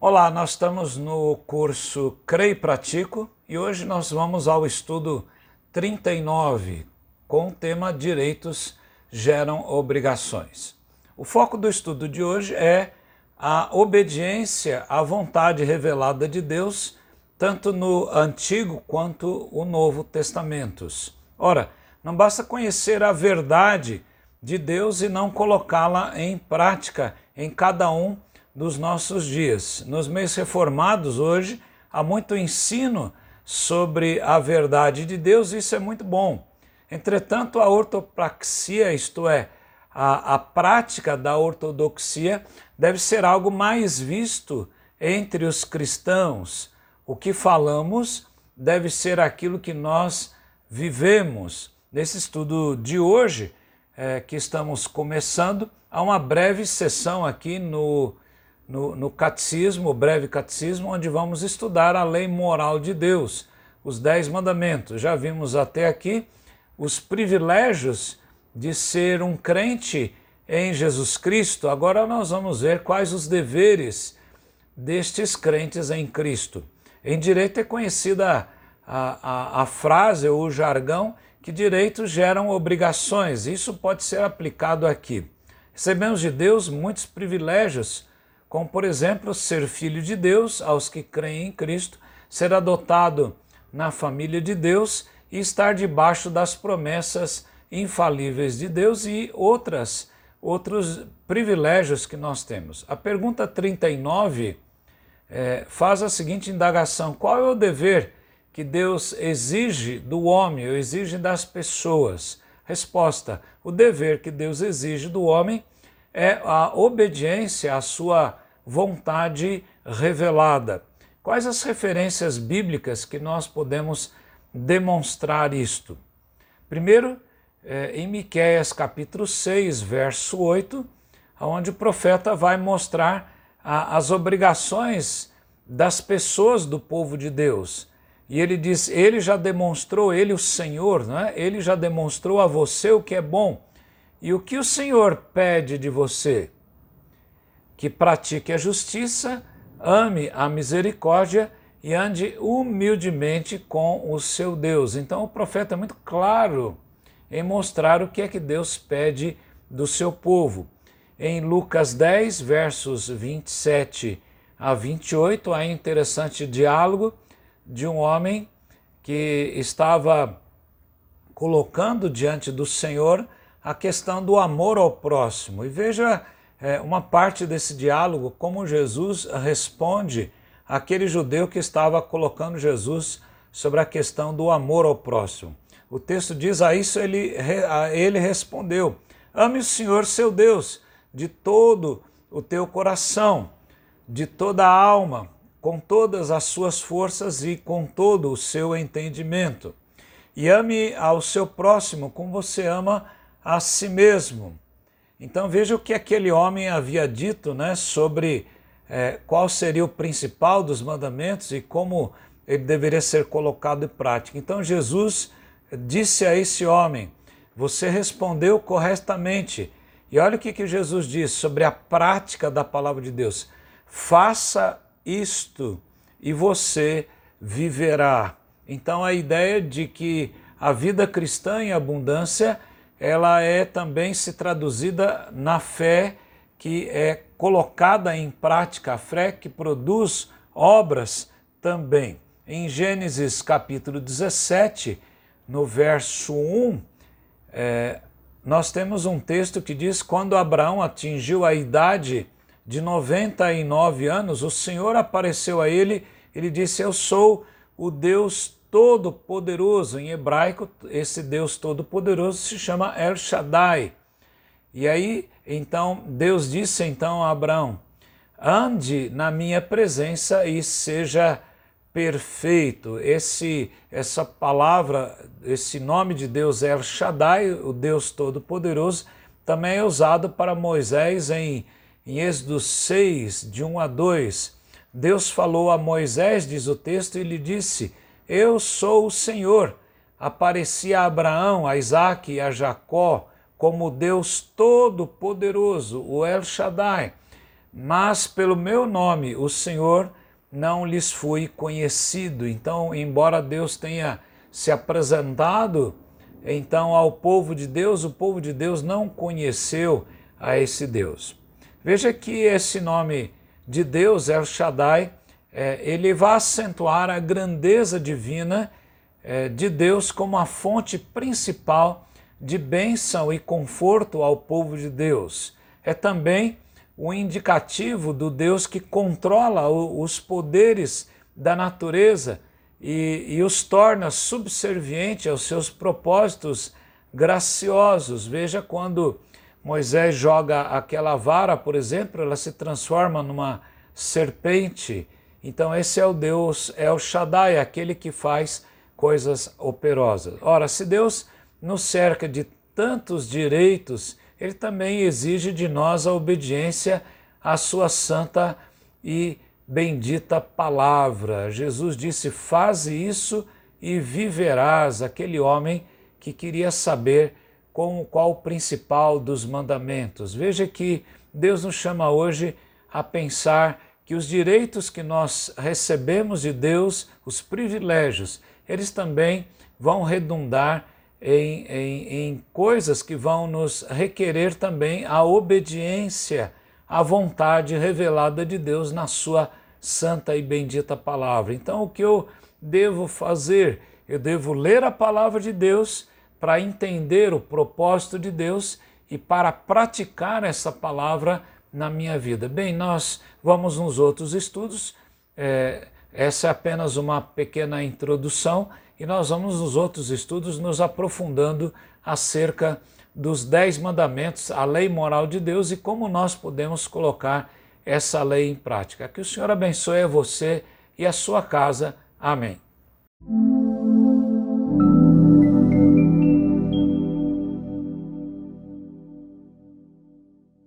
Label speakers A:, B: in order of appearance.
A: Olá, nós estamos no curso Creio e Pratico e hoje nós vamos ao estudo 39 com o tema Direitos geram obrigações. O foco do estudo de hoje é a obediência à vontade revelada de Deus, tanto no Antigo quanto o Novo Testamentos. Ora, não basta conhecer a verdade de Deus e não colocá-la em prática em cada um dos nossos dias. Nos meios reformados hoje há muito ensino sobre a verdade de Deus, e isso é muito bom. Entretanto, a ortopraxia, isto é, a, a prática da ortodoxia, deve ser algo mais visto entre os cristãos. O que falamos deve ser aquilo que nós vivemos. Nesse estudo de hoje, é, que estamos começando, há uma breve sessão aqui no no, no catecismo, o breve catecismo, onde vamos estudar a lei moral de Deus, os dez mandamentos. Já vimos até aqui os privilégios de ser um crente em Jesus Cristo. Agora nós vamos ver quais os deveres destes crentes em Cristo. Em direito é conhecida a, a, a frase ou o jargão que direitos geram obrigações. Isso pode ser aplicado aqui. Recebemos de Deus muitos privilégios como por exemplo ser filho de Deus aos que creem em Cristo, ser adotado na família de Deus e estar debaixo das promessas infalíveis de Deus e outras outros privilégios que nós temos. A pergunta 39 é, faz a seguinte indagação: qual é o dever que Deus exige do homem, ou exige das pessoas? Resposta: o dever que Deus exige do homem é a obediência à sua vontade revelada. Quais as referências bíblicas que nós podemos demonstrar isto? Primeiro, é, em Miquéias capítulo 6, verso 8, onde o profeta vai mostrar as obrigações das pessoas do povo de Deus. E ele diz: Ele já demonstrou, ele, o Senhor, né? ele já demonstrou a você o que é bom. E o que o Senhor pede de você? que pratique a justiça, ame a misericórdia e ande humildemente com o seu Deus. Então o profeta é muito claro em mostrar o que é que Deus pede do seu povo. Em Lucas 10, versos 27 a 28, há interessante diálogo de um homem que estava colocando diante do Senhor a questão do amor ao próximo. E veja é, uma parte desse diálogo, como Jesus responde àquele judeu que estava colocando Jesus sobre a questão do amor ao próximo. O texto diz: A isso ele, a ele respondeu: Ame o Senhor seu Deus de todo o teu coração, de toda a alma, com todas as suas forças e com todo o seu entendimento. E ame ao seu próximo como você ama a si mesmo. Então veja o que aquele homem havia dito né, sobre é, qual seria o principal dos mandamentos e como ele deveria ser colocado em prática. Então Jesus disse a esse homem: Você respondeu corretamente. E olha o que, que Jesus disse sobre a prática da palavra de Deus: Faça isto e você viverá. Então a ideia de que a vida cristã em abundância ela é também se traduzida na fé que é colocada em prática, a fé que produz obras também. Em Gênesis capítulo 17, no verso 1, é, nós temos um texto que diz: Quando Abraão atingiu a idade de 99 anos, o Senhor apareceu a ele, ele disse: Eu sou o Deus Todo-Poderoso. Em hebraico, esse Deus Todo-Poderoso se chama El Shaddai. E aí, então, Deus disse então a Abraão: ande na minha presença e seja perfeito. Esse, essa palavra, esse nome de Deus El Shaddai, o Deus Todo-Poderoso, também é usado para Moisés em, em Êxodo 6, de 1 a 2. Deus falou a Moisés, diz o texto, e lhe disse: eu sou o Senhor, aparecia a Abraão, a Isaac e a Jacó como Deus Todo-Poderoso, o El Shaddai. Mas pelo meu nome, o Senhor, não lhes fui conhecido. Então, embora Deus tenha se apresentado então ao povo de Deus, o povo de Deus não conheceu a esse Deus. Veja que esse nome de Deus, El Shaddai, é, ele vai acentuar a grandeza divina é, de Deus como a fonte principal de bênção e conforto ao povo de Deus. É também o indicativo do Deus que controla os poderes da natureza e, e os torna subserviente aos seus propósitos graciosos. Veja quando Moisés joga aquela vara, por exemplo, ela se transforma numa serpente. Então, esse é o Deus, é o Shaddai, aquele que faz coisas operosas. Ora, se Deus nos cerca de tantos direitos, ele também exige de nós a obediência à sua santa e bendita palavra. Jesus disse: Faze isso e viverás. Aquele homem que queria saber com qual principal dos mandamentos. Veja que Deus nos chama hoje a pensar que os direitos que nós recebemos de Deus, os privilégios, eles também vão redundar em, em, em coisas que vão nos requerer também a obediência à vontade revelada de Deus na Sua santa e bendita palavra. Então, o que eu devo fazer? Eu devo ler a palavra de Deus para entender o propósito de Deus e para praticar essa palavra na minha vida. Bem, nós vamos nos outros estudos. É, essa é apenas uma pequena introdução e nós vamos nos outros estudos nos aprofundando acerca dos dez mandamentos, a lei moral de Deus e como nós podemos colocar essa lei em prática. Que o Senhor abençoe a você e a sua casa. Amém.